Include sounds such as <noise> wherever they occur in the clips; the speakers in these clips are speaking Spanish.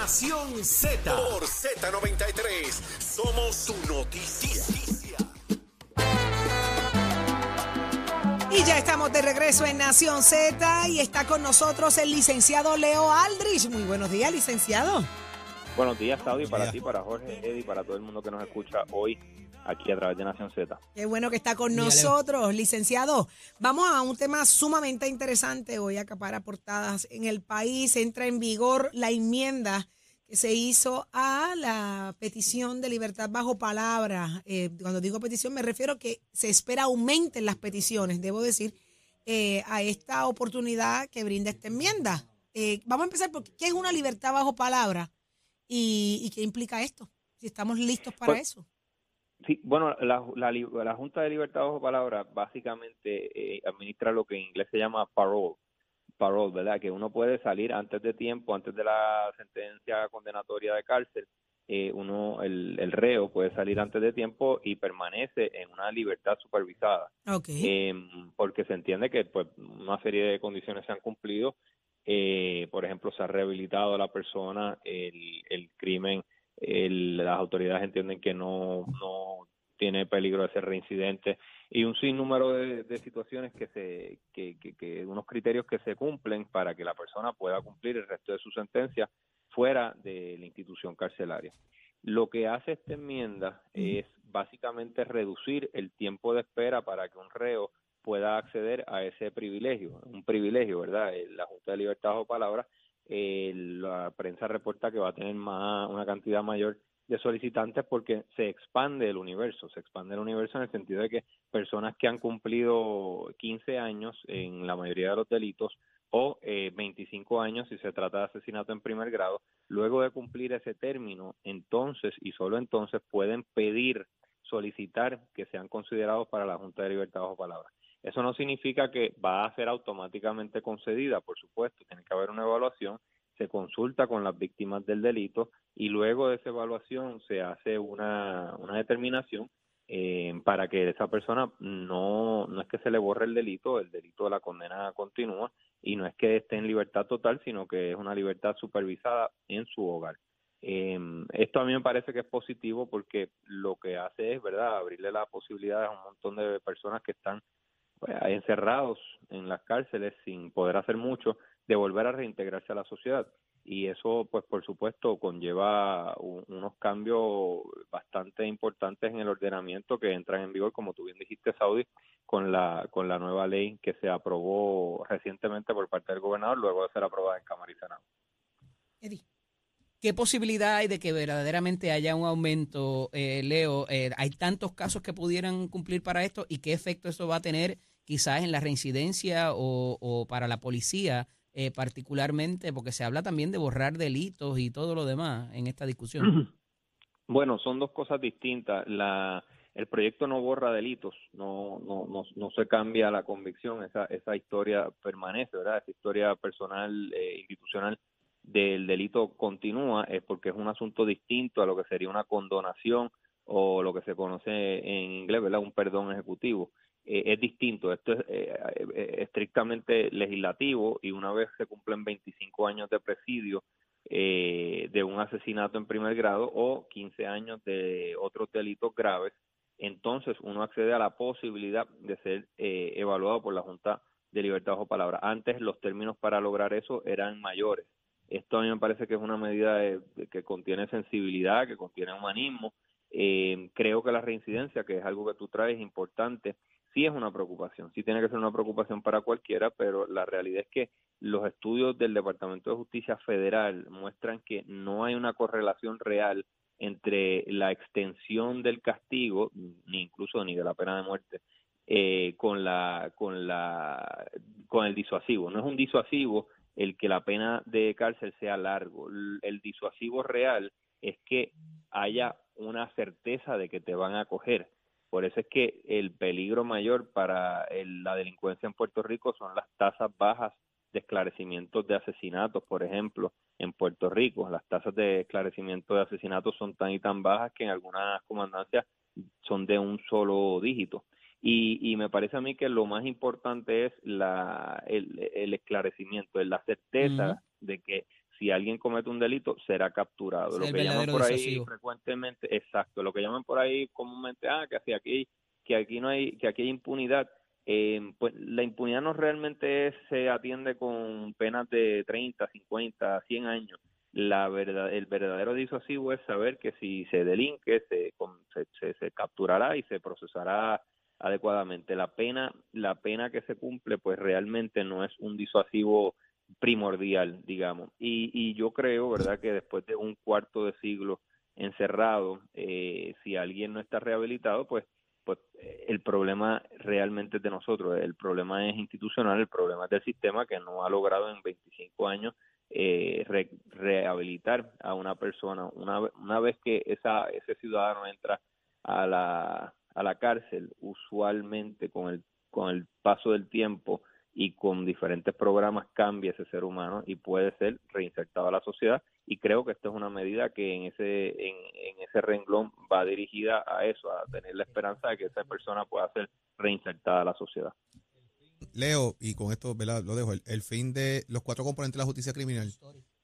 Nación Z. Por Z93. Somos su noticia. Y ya estamos de regreso en Nación Z y está con nosotros el licenciado Leo Aldrich. Muy buenos días, licenciado. Buenos días, Saudi, para ti, para Jorge, Eddie, para todo el mundo que nos escucha hoy aquí a través de Nación Z. Qué bueno que está con nosotros, licenciado. Vamos a un tema sumamente interesante hoy, acaparar portadas en el país. Entra en vigor la enmienda que se hizo a la petición de libertad bajo palabra. Eh, cuando digo petición me refiero que se espera aumenten las peticiones, debo decir, eh, a esta oportunidad que brinda esta enmienda. Eh, vamos a empezar por qué es una libertad bajo palabra y, qué implica esto, si estamos listos para Pues, eso. Sí, bueno, la, la, la Junta de Libertad bajo palabra básicamente eh, administra lo que en inglés se llama parole, parole, ¿verdad? Que uno puede salir antes de tiempo, antes de la sentencia condenatoria de cárcel, eh, uno, el, el reo puede salir antes de tiempo y permanece en una libertad supervisada. Ok. eh, porque se entiende que pues una serie de condiciones se han cumplido eh, por ejemplo se ha rehabilitado a la persona el, el crimen el- las autoridades entienden que no no tiene peligro de ser reincidente y un sinnúmero de, de situaciones que se que, que, que unos criterios que se cumplen para que la persona pueda cumplir el resto de su sentencia fuera de la institución carcelaria lo que hace esta enmienda es básicamente reducir el tiempo de espera para que un reo pueda acceder a ese privilegio, un privilegio, ¿verdad? Eh, La Junta de Libertad o Palabra, eh, la prensa reporta que va a tener más, una cantidad mayor de solicitantes porque se expande el universo, se expande el universo en el sentido de que personas que han cumplido 15 años en la mayoría de los delitos o eh, 25 años si se trata de asesinato en primer grado, luego de cumplir ese término, entonces y solo entonces pueden pedir, solicitar que sean considerados para la Junta de Libertad bajo palabra. Eso no significa que va a ser automáticamente concedida, por supuesto, tiene que haber una evaluación, se consulta con las víctimas del delito y luego de esa evaluación se hace una, una determinación eh, para que esa persona no, no es que se le borre el delito, el delito de la condena continúa y no es que esté en libertad total, sino que es una libertad supervisada en su hogar. Eh, esto a mí me parece que es positivo porque lo que hace es, ¿verdad?, abrirle la posibilidad a un montón de personas que están pues, encerrados en las cárceles sin poder hacer mucho, de volver a reintegrarse a la sociedad. Y eso, pues por supuesto, conlleva un- unos cambios bastante importantes en el ordenamiento que entran en vigor, como tú bien dijiste, Saudi, con la, con la nueva ley que se aprobó recientemente por parte del gobernador, luego de ser aprobada en Cámara y. Eddie. ¿Qué posibilidad hay de que verdaderamente haya un aumento, eh, Leo? Eh, ¿Hay tantos casos que pudieran cumplir para esto? ¿Y qué efecto eso va a tener quizás en la reincidencia o, para la policía eh, particularmente? Porque se habla también de borrar delitos y todo lo demás en esta discusión. Bueno, son dos cosas distintas. La, el proyecto no borra delitos, no, no, no, no se cambia la convicción, esa, esa historia permanece, ¿verdad? Esa historia personal, eh, institucional del delito continúa, es porque es un asunto distinto a lo que sería una condonación o lo que se conoce en inglés, ¿verdad? Un perdón ejecutivo. Eh, es distinto, esto es eh, eh, estrictamente legislativo y una vez se cumplen 25 años de presidio, eh, de un asesinato en primer grado o 15 años de otros delitos graves, entonces uno accede a la posibilidad de ser eh, evaluado por la Junta de Libertad bajo palabra. Antes los términos para lograr eso eran mayores. Esto a mí me parece que es una medida de- que contiene sensibilidad, que contiene humanismo. Eh, creo que la reincidencia, que es algo que tú traes importante, sí es una preocupación, sí tiene que ser una preocupación para cualquiera, pero la realidad es que los estudios del Departamento de Justicia Federal muestran que no hay una correlación real entre la extensión del castigo, ni incluso ni de la pena de muerte, eh, con la con la con el disuasivo. No es un disuasivo el que la pena de cárcel sea largo. El disuasivo real es que haya una certeza de que te van a coger. Por eso es que el peligro mayor para el- la delincuencia en Puerto Rico son las tasas bajas de esclarecimientos de asesinatos, por ejemplo, en Puerto Rico. Las tasas de esclarecimiento de asesinatos son tan y tan bajas que en algunas comandancias son de un solo dígito. Y, y me parece a mí que lo más importante es la, el, el esclarecimiento, es la certeza de que si alguien comete un delito, será capturado. lo que llaman por ahí frecuentemente, exacto, lo que llaman por ahí comúnmente, ah, que aquí, que aquí no hay, que aquí hay impunidad. Eh, pues la impunidad no realmente se atiende con penas de 30, 50, 100 años. La verdad, el verdadero disuasivo es saber que si se delinque, se, se, se capturará y se procesará adecuadamente. La pena, la pena que se cumple, pues realmente no es un disuasivo primordial, digamos. Y, y yo creo, ¿verdad?, que después de un cuarto de siglo encerrado, eh, si alguien no está rehabilitado, pues, pues el problema realmente es de nosotros, el problema es institucional, el problema es del sistema que no ha logrado en 25 años eh, rehabilitar a una persona. Una, vez que esa, ese ciudadano entra a la, a la cárcel, usualmente con el, con el paso del tiempo, y con diferentes programas cambia ese ser humano y puede ser reinsertado a la sociedad. Y creo que esta es una medida que en ese en, ese renglón va dirigida a eso, a tener la esperanza de que esa persona pueda ser reinsertada a la sociedad. Leo, y con esto lo dejo, el, fin de los cuatro componentes de la justicia criminal,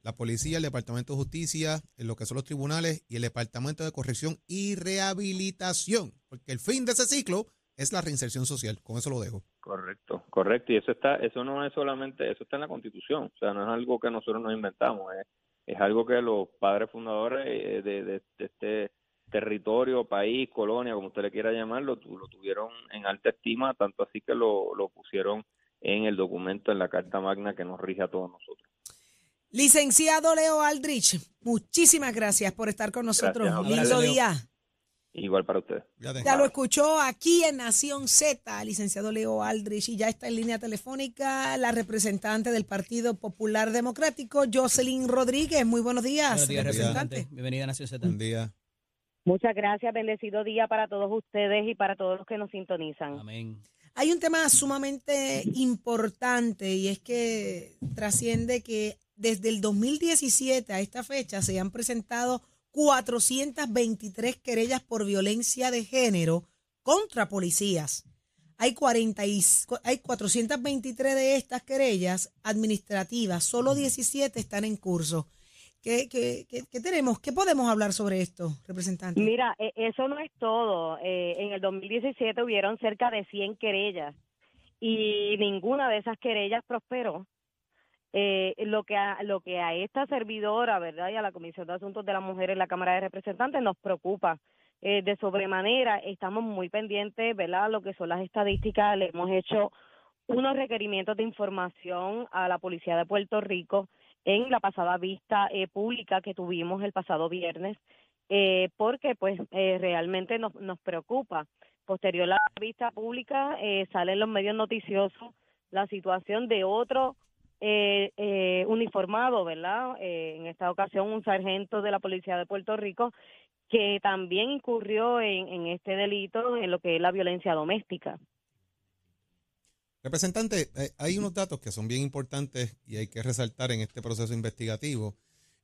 la policía, el Departamento de Justicia, lo que son los tribunales y el Departamento de Corrección y Rehabilitación, porque el fin de ese ciclo es la reinserción social. Con eso lo dejo. Correcto, correcto. Y eso está, eso no es solamente, eso está en la Constitución. O sea, no es algo que nosotros nos inventamos. Es, es algo que los padres fundadores eh, de, de, este territorio, país, colonia, como usted le quiera llamarlo, lo tuvieron en alta estima, tanto así que lo, lo pusieron en el documento, en la Carta Magna que nos rige a todos nosotros. Licenciado Leo Aldrich, muchísimas gracias por estar con nosotros. Lindo día. Igual para ustedes. Ya lo escuchó aquí en Nación Z, licenciado Leo Aldrich, y ya está en línea telefónica la representante del Partido Popular Democrático, Jocelyn Rodríguez. Muy buenos días, buenos días representante. Bienvenida a Nación Z. Buen día. Muchas gracias, bendecido día para todos ustedes y para todos los que nos sintonizan. Amén. Hay un tema sumamente importante y es que trasciende que desde el 2017 a esta fecha se han presentado 423 querellas por violencia de género contra policías. Hay, 40 y, hay 423 de estas querellas administrativas, solo 17 están en curso. ¿Qué, qué, qué, tenemos? ¿Qué podemos hablar sobre esto, representante? Mira, e, eso no es todo. Eh, en el 2017 hubieron cerca de 100 querellas y ninguna de esas querellas prosperó eh, lo que a, lo que a esta servidora, ¿verdad? Y a la Comisión de Asuntos de la Mujer en la Cámara de Representantes nos preocupa. Eh, de sobremanera, estamos muy pendientes, ¿verdad? Lo que son las estadísticas, le hemos hecho unos requerimientos de información a la Policía de Puerto Rico en la pasada vista eh, pública que tuvimos el pasado viernes, eh, porque pues eh, realmente nos, nos preocupa. Posterior a la vista pública eh, salen los medios noticiosos la situación de otro eh, eh, uniformado, ¿verdad? Eh, en esta ocasión un sargento de la Policía de Puerto Rico que también incurrió en, este delito, en lo que es la violencia doméstica. Representante, eh, hay unos datos que son bien importantes y hay que resaltar en este proceso investigativo.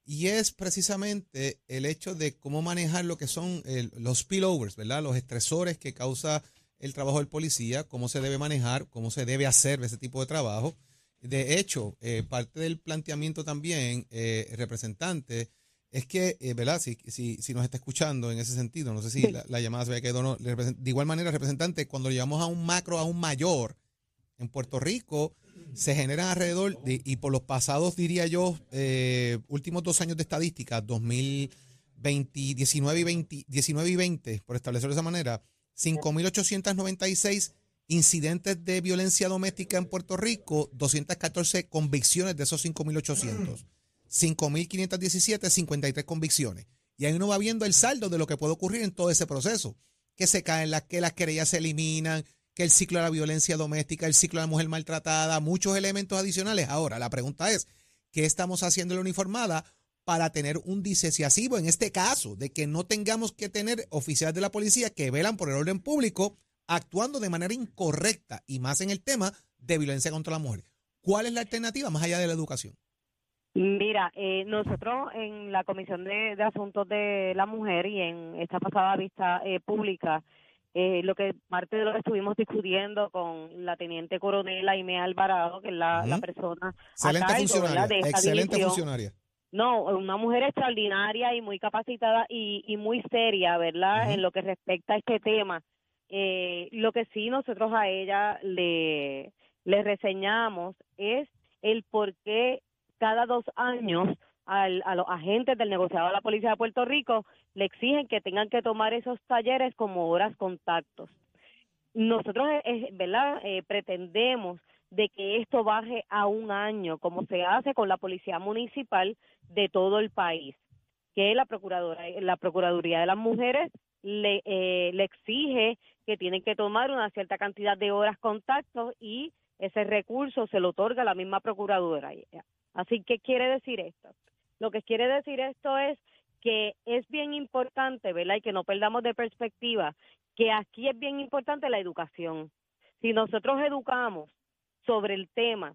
Y es precisamente el hecho de cómo manejar lo que son los spillovers, ¿verdad? Los estresores que causa el trabajo del policía, cómo se debe manejar, cómo se debe hacer ese tipo de trabajo. De hecho, eh, parte del planteamiento también, eh, representante, es que, eh, ¿verdad? Si, si, si, nos está escuchando en ese sentido, no sé si la, llamada se había quedado no. De igual manera, representante, cuando llevamos a un macro, a un mayor, en Puerto Rico, se generan alrededor, de, y por los pasados, diría yo, eh, últimos dos años de estadística, 2019 y 20, 19 y 20, por establecerlo de esa manera, 5.896 incidentes de violencia doméstica en Puerto Rico, 214 convicciones de esos 5.800. 5.517, 53 convicciones. Y ahí uno va viendo el saldo de lo que puede ocurrir en todo ese proceso. Que se caen las, que las querellas se eliminan, que el ciclo de la violencia doméstica, el ciclo de la mujer maltratada, muchos elementos adicionales. Ahora, la pregunta es, ¿qué estamos haciendo en la uniformada para tener un disesiasivo en este caso? De que no tengamos que tener oficiales de la policía que velan por el orden público actuando de manera incorrecta y más en el tema de violencia contra la mujer. ¿Cuál es la alternativa más allá de la educación? Mira, eh, nosotros en la Comisión de, Asuntos de la Mujer y en esta pasada vista eh, pública, eh, lo que parte de lo que estuvimos discutiendo con la teniente coronel Aime Alvarado, que es la, persona excelente funcionaria, excelente funcionaria. no, una mujer extraordinaria y muy capacitada y, y muy seria, ¿verdad? En lo que respecta a este tema. Eh, lo que sí nosotros a ella le, le reseñamos es el por qué cada dos años al, a los agentes del negociado de la Policía de Puerto Rico le exigen que tengan que tomar esos talleres como horas contactos. Nosotros, eh, eh, ¿verdad? Eh, pretendemos de que esto baje a un año, como se hace con la Policía Municipal de todo el país, que la Procuradora, la Procuraduría de las Mujeres le, le exige que tienen que tomar una cierta cantidad de horas contactos y ese recurso se lo otorga la misma Procuradora. Así que quiere decir esto. Lo que quiere decir esto es que es bien importante, ¿verdad? Y que no perdamos de perspectiva que aquí es bien importante la educación. Si nosotros educamos sobre el tema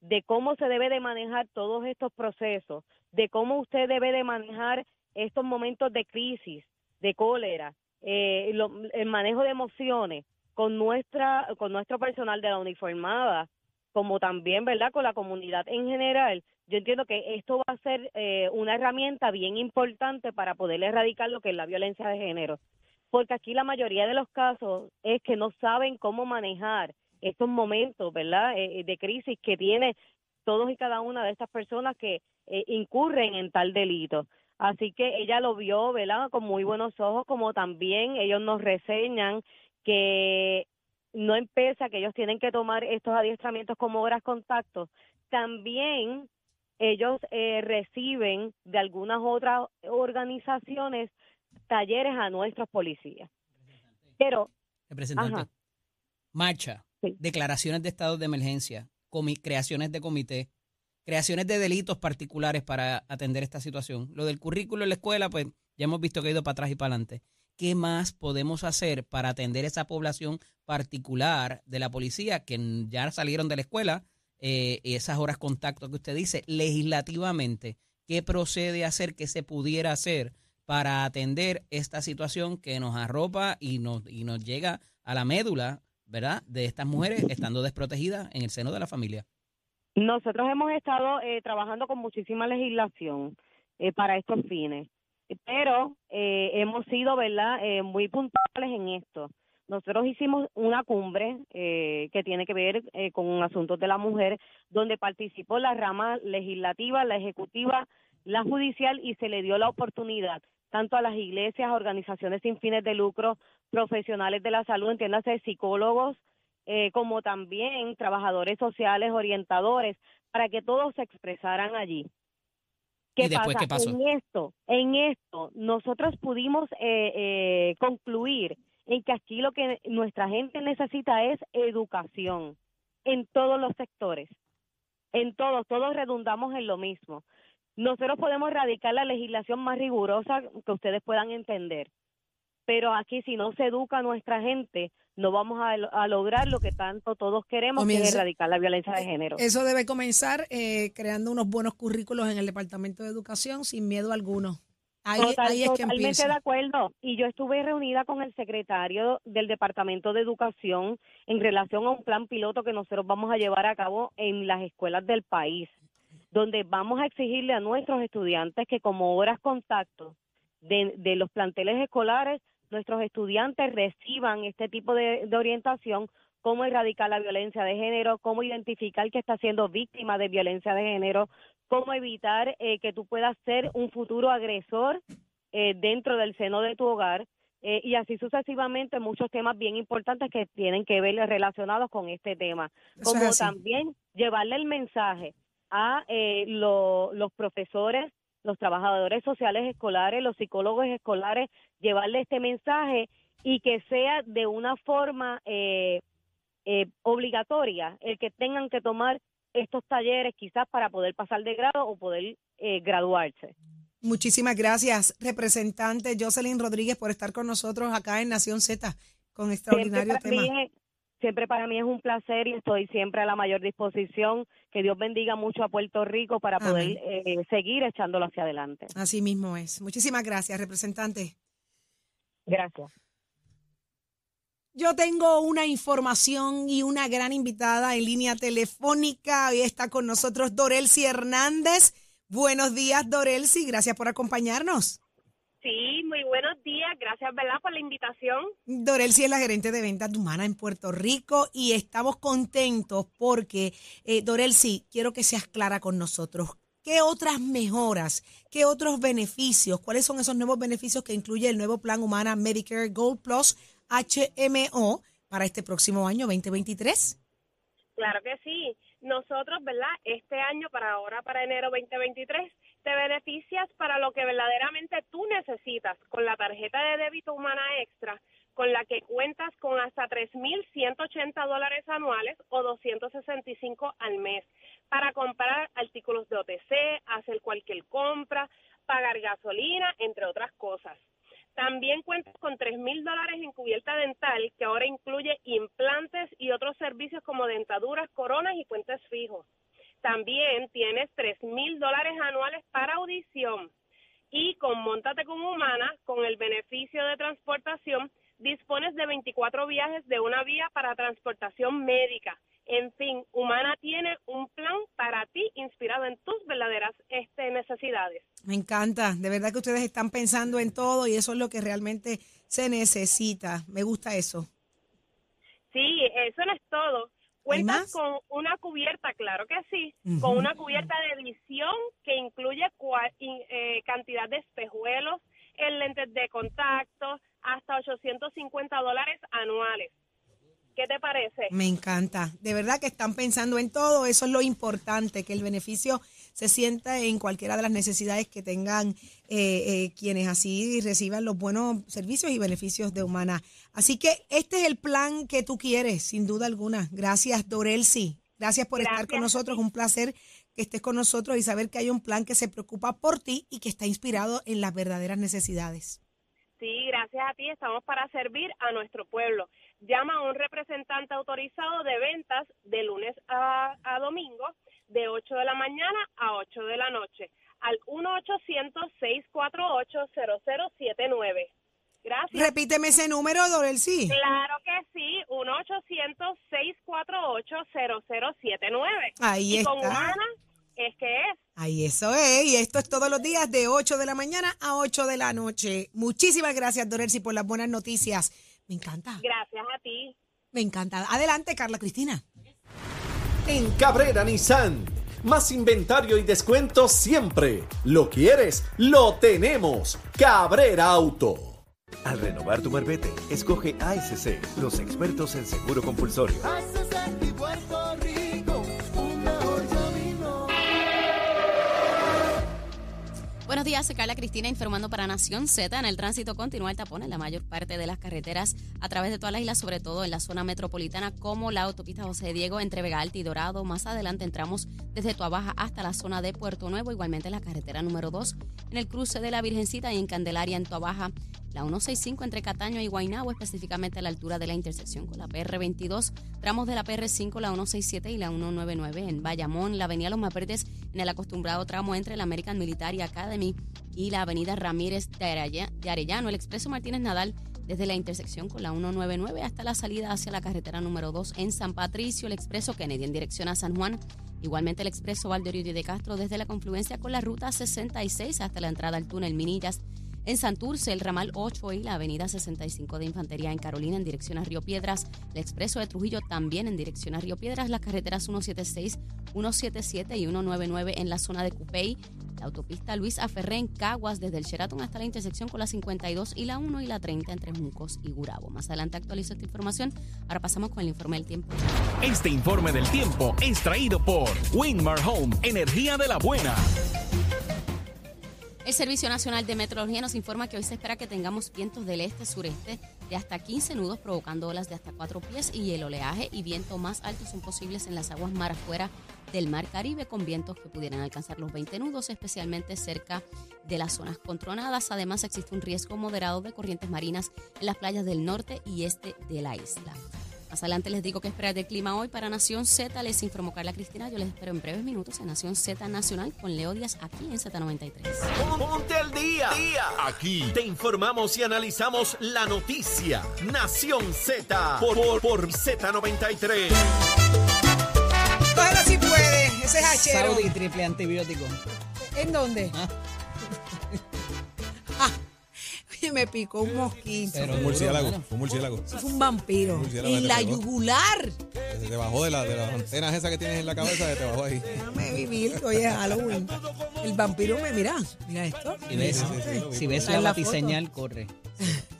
de cómo se debe de manejar todos estos procesos, de cómo usted debe de manejar estos momentos de crisis, de cólera, eh, el manejo de emociones con nuestra con nuestro personal de la uniformada, como también, ¿verdad?, con la comunidad en general. Yo entiendo que esto va a ser eh, una herramienta bien importante para poder erradicar lo que es la violencia de género porque aquí la mayoría de los casos es que no saben cómo manejar estos momentos, ¿verdad?, eh, eh, de crisis que tiene todos y cada una de estas personas que eh, incurren en tal delito. Así que ella lo vio, ¿verdad?, con muy buenos ojos, como también ellos nos reseñan que no empieza que ellos tienen que tomar estos adiestramientos como horas contactos, también ellos reciben de algunas otras organizaciones talleres a nuestros policías. Pero, representante, marcha, declaraciones de estados de emergencia, creaciones de comité, creaciones de delitos particulares para atender esta situación. Lo del currículo en la escuela, pues ya hemos visto que ha ido para atrás y para adelante. ¿Qué más podemos hacer para atender esa población particular de la policía que ya salieron de la escuela? Eh, esas horas contacto que usted dice, legislativamente, ¿qué procede a hacer, qué se pudiera hacer para atender esta situación que nos arropa y nos, y nos llega a la médula, ¿verdad?, de estas mujeres estando desprotegidas en el seno de la familia. Nosotros hemos estado eh, trabajando con muchísima legislación eh, para estos fines, pero eh, hemos sido, ¿verdad?, muy puntuales en esto. Nosotros hicimos una cumbre que tiene que ver con asuntos de la mujer, donde participó la rama legislativa, la ejecutiva, la judicial y se le dio la oportunidad tanto a las iglesias, organizaciones sin fines de lucro, profesionales de la salud, entiéndase psicólogos, eh, como también trabajadores sociales, orientadores, para que todos se expresaran allí. ¿Qué, ¿qué pasó? En esto, en esto, nosotros pudimos eh, eh, concluir en que aquí lo que nuestra gente necesita es educación en todos los sectores, en todos, todos redundamos en lo mismo. Nosotros podemos erradicar la legislación más rigurosa que ustedes puedan entender, pero aquí si no se educa a nuestra gente, no vamos a, lograr lo que tanto todos queremos, que es erradicar la violencia de género. Eso debe comenzar eh, creando unos buenos currículos en el Departamento de Educación sin miedo alguno. Ahí, ahí es que totalmente de acuerdo. Y yo estuve reunida con el secretario del Departamento de Educación en relación a un plan piloto que nosotros vamos a llevar a cabo en las escuelas del país donde vamos a exigirle a nuestros estudiantes que como horas contacto de, de los planteles escolares, nuestros estudiantes reciban este tipo de, orientación, cómo erradicar la violencia de género, cómo identificar que está siendo víctima de violencia de género, cómo evitar eh, que tú puedas ser un futuro agresor eh, dentro del seno de tu hogar. Eh, y así sucesivamente muchos temas bien importantes que tienen que ver relacionados con este tema, como también llevarle el mensaje a eh, los profesores, los trabajadores sociales escolares, los psicólogos escolares, llevarle este mensaje y que sea de una forma eh, eh, obligatoria el que tengan que tomar estos talleres quizás para poder pasar de grado o poder graduarse. Muchísimas gracias, representante Jocelyn Rodríguez, por estar con nosotros acá en Nación Z con extraordinario tema. Siempre para mí es un placer y estoy siempre a la mayor disposición. Que Dios bendiga mucho a Puerto Rico para poder eh, seguir echándolo hacia adelante. Así mismo es. Muchísimas gracias, representante. Gracias. Yo tengo una información y una gran invitada en línea telefónica. Hoy está con nosotros Dorelsi Hernández Buenos días, Dorelsi. Gracias por acompañarnos. Sí, muy buenos días. Gracias, ¿verdad?, por la invitación. Dorelsi es la gerente de ventas de Humana en Puerto Rico y estamos contentos porque, eh, Dorelsi, quiero que seas clara con nosotros. ¿Qué otras mejoras, qué otros beneficios, cuáles son esos nuevos beneficios que incluye el nuevo plan Humana Medicare Gold Plus HMO para este próximo año 2023? Claro que sí. Nosotros, ¿verdad? Este año, para ahora, para enero 2023, te beneficias para lo que verdaderamente tú necesitas con la tarjeta de débito humana extra, con la que cuentas con hasta 3.180 dólares anuales o 265 al mes para comprar artículos de OTC, hacer cualquier compra, pagar gasolina, entre otras cosas. También cuentas con tres mil dólares en cubierta dental, que ahora incluye implantes y otros servicios como dentaduras, coronas y puentes fijos. También tienes tres mil dólares anuales para audición. Y con Montate con Humana, con el beneficio de transportación, dispones de 24 viajes de una vía para transportación médica. En fin, Humana tiene un plan para ti inspirado en tus verdaderas este, necesidades. Me encanta, de verdad que ustedes están pensando en todo y eso es lo que realmente se necesita. Me gusta eso. Sí, eso no es todo. Cuentas con una cubierta, claro que sí, con una cubierta de visión que incluye eh, cantidad de espejuelos, en lentes de contacto, hasta 850 dólares anuales. ¿Qué te parece? Me encanta. De verdad que están pensando en todo. Eso es lo importante, que el beneficio se sienta en cualquiera de las necesidades que tengan eh, eh, quienes así reciban los buenos servicios y beneficios de Humana. Así que este es el plan que tú quieres, sin duda alguna. Gracias, Dorelsi. Gracias por estar con nosotros. Un placer que estés con nosotros y saber que hay un plan que se preocupa por ti y que está inspirado en las verdaderas necesidades. Sí, gracias a ti estamos para servir a nuestro pueblo. Llama a un representante autorizado de ventas de lunes a, domingo de 8 de la mañana a 8 de la noche al 1-800-648-0079. Gracias. Repíteme ese número, sí. Claro que sí, 1-800-648-0079. Ahí y está. con Humana es que es. Ahí eso es, y esto es todos los días de 8 de la mañana a 8 de la noche. Muchísimas gracias, Dorelsi, por las buenas noticias. Me encanta. Gracias a. Me encanta. Adelante, Carla Cristina. En Cabrera Nissan, más inventario y descuentos siempre. Lo quieres, lo tenemos. Cabrera Auto. Al renovar tu marbete, escoge ASC, los expertos en seguro compulsorio. Buenos días, soy Carla Cristina informando para Nación Z. En el tránsito continúa el tapón en la mayor parte de las carreteras a través de todas las islas, sobre todo en la zona metropolitana, como la autopista José Diego entre Vega Alta y Dorado. Más adelante entramos desde Tuabaja hasta la zona de Puerto Nuevo, igualmente la carretera número 2 en el cruce de la Virgencita y en Candelaria en Tuabaja la 165 entre Cataño y Guaynabo, específicamente a la altura de la intersección con la PR22, tramos de la PR5, la 167 y la 199 en Bayamón, la avenida Los Mapertes en el acostumbrado tramo entre la American Military Academy y la avenida Ramírez de Arellano, el expreso Martínez Nadal desde la intersección con la 199 hasta la salida hacia la carretera número 2 en San Patricio, el expreso Kennedy en dirección a San Juan, igualmente el expreso Valderio de Castro desde la confluencia con la ruta 66 hasta la entrada al túnel Minillas en Santurce, el ramal 8 y la avenida 65 de Infantería en Carolina en dirección a Río Piedras, el expreso de Trujillo también en dirección a Río Piedras, las carreteras 176, 177 y 199 en la zona de Cupey, la autopista Luis Aferré en Caguas desde el Sheraton hasta la intersección con la 52 y la 1 y la 30 entre Juncos y Gurabo. Más adelante actualizo esta información. Ahora pasamos con el informe del tiempo. Este informe del tiempo es traído por Winmar Home, energía de la buena. El Servicio Nacional de Meteorología nos informa que hoy se espera que tengamos vientos del este-sureste de hasta 15 nudos provocando olas de hasta 4 pies y el oleaje y viento más altos son posibles en las aguas mar afuera del Mar Caribe con vientos que pudieran alcanzar los 20 nudos, especialmente cerca de las zonas controladas. Además, existe un riesgo moderado de corrientes marinas en las playas del norte y este de la isla. Más adelante les digo qué esperar del clima hoy para Nación Z. Les informó Carla Cristina. Yo les espero en breves minutos en Nación Z Nacional con Leo Díaz aquí en Z93. Ponte al día. día. Aquí te informamos y analizamos la noticia. Nación Z por, por, Z93. Bueno, si puede. Ese es hachero. Saudi triple antibiótico. ¿En dónde? Ah, <laughs> Me picó un mosquito. Pero Fue un murciélago, un murciélago. Fue un vampiro. Murciélago te la pegó. yugular. Se te bajó de, la, de las antenas esas que tienes en la cabeza, se te bajó ahí. Déjame vivir, que hoy es Halloween. El vampiro me mira. Mira esto. Si ves, Sí, si ves la la batiseñal, corre.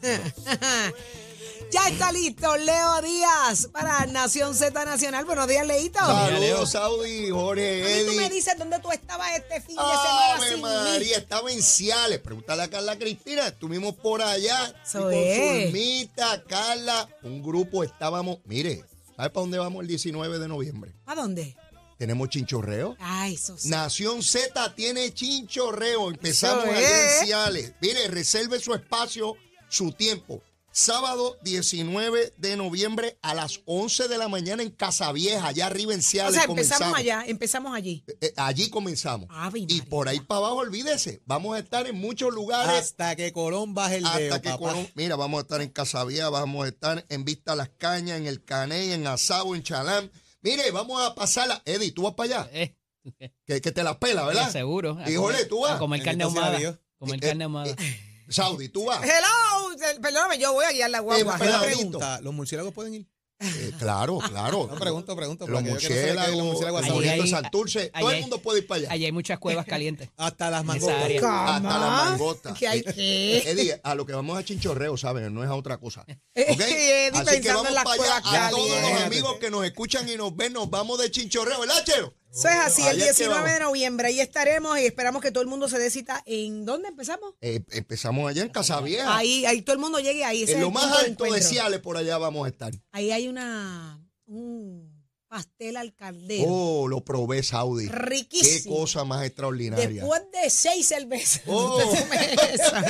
<laughs> ya está listo Leo Díaz para Nación Z Nacional. Buenos días, Leito. Saludos, Saudi, Jorge, A mí tú me Eddie. dices dónde tú estabas este fin de semana Ave sin mí. María, estaba en Ciales. Pregúntale a Carla Cristina. Estuvimos por allá. Eso y con. Zulmita, Carla, un grupo estábamos. Mire, ¿sabe para dónde vamos el 19 de noviembre? ¿A dónde? Tenemos chinchorreo. Ay, eso sí. Nación Z tiene chinchorreo. Empezamos allá en Ciales. Mire, reserve su espacio, su tiempo. Sábado 19 de noviembre a las 11 de la mañana en Casavieja, allá arriba en O Ciales. sea, empezamos comenzamos. allá, empezamos allí. Eh, allí comenzamos. Ave y por ahí para abajo, olvídese, vamos a estar en muchos lugares. Hasta que Colón baje el hasta dedo, que papá. Colón- mira, vamos a estar en Casavía, vamos a estar en Vista Las Cañas, en El Caney, en Asabo, en Chalán. Mire, vamos a pasarla. Eddie, tú vas para allá. Eh, Que, que te la pela, ¿verdad? seguro. Híjole, tú vas. A comer carne ahumada. Comer Eh, carne eh, ahumada. Saudi, tú vas. Hello, perdóname, yo voy a guiar la guagua. Eh, Una peladito. pregunta. ¿Los murciélagos pueden ir? Eh, claro, claro. No, pregunto, pregunto. Los los murciélagos, hay- Santurce, todo el mundo puede ir para allá. Allí hay muchas cuevas calientes. <laughs> Hasta las área. Hasta las Cama, mangostas. ¿Qué hay que? Eddie, a lo que vamos a chinchorreo, ¿saben? No es a otra cosa. <laughs> Eh, ¿Ok? Eddie Así que vamos para allá. A todos los amigos que nos escuchan y nos ven, nos vamos de chinchorreo, ¿verdad, Chero? Eso es así, el Allá es que 19 de noviembre. Ahí estaremos y esperamos que todo el mundo se dé cita. ¿En dónde empezamos? Eh, empezamos allá en Casavieja. Ahí, ahí todo el mundo llegue ahí. ese en es lo el más punto alto de. Ciales, por allá vamos a estar. Ahí hay una un pastel al caldero. Oh, lo probé, Saudi. Qué Riquísimo. cosa más extraordinaria. Después de seis cervezas. Oh. <laughs> esa.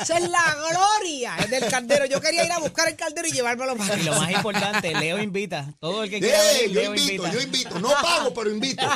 Es la gloria del caldero. Yo quería ir a buscar el caldero y llevármelo para Y lo más importante, Leo invita. Todo el que quiera Eh, venir, yo Leo invito, invita. yo invito. No pago, pero invito.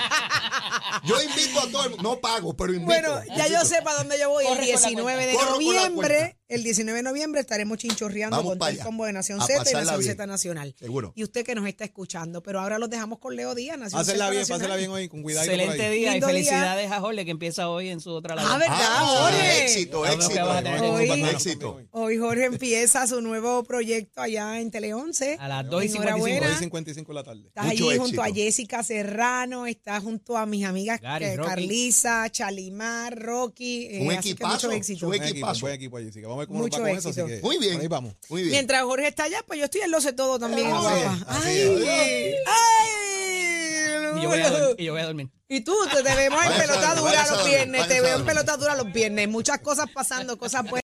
Yo invito a todo el mundo. No pago, pero invito. Bueno, ya yo sé para dónde yo voy. El Corre la 19 de noviembre. El 19 de noviembre estaremos chinchorreando Vamos con todo el combo de Nación Z y Nación. Z Nacional. Seguro. Y usted que nos está escuchando. Pero ahora los dejamos con Leo Díaz, Nación bien, Nacional. pásenla bien hoy, con cuidado. Excelente día y Lindo día. felicidades a Jorge que empieza hoy en su otra labor. Ah, ¿verdad, Ah, Jorge? éxito, éxito. Hoy- éxito. Hoy Jorge empieza su nuevo proyecto allá en Tele 11. A las 2 y 55. Enhorabuena. 2 y 55 de la tarde. Estás allí éxito. junto a Jessica Serrano, estás junto a mis amigas Gary, eh. Carlisa, Chalimar, Rocky. eh, Un que equipazo, mucho éxito. un equipazo. buen equipo vamos ver cómo Mucho nos va con eso. éxito. Así que Muy bien. ahí vamos. Muy bien. Mientras Jorge está allá, pues yo estoy en lo sé todo también. Así papá. es, así ay, es. ay. Y yo voy a, dormir, y yo voy a dormir. Y tú, te, te vemos en pelota dura los viernes, te veo en pelota dura los viernes. Muchas cosas pasando, cosas buenas.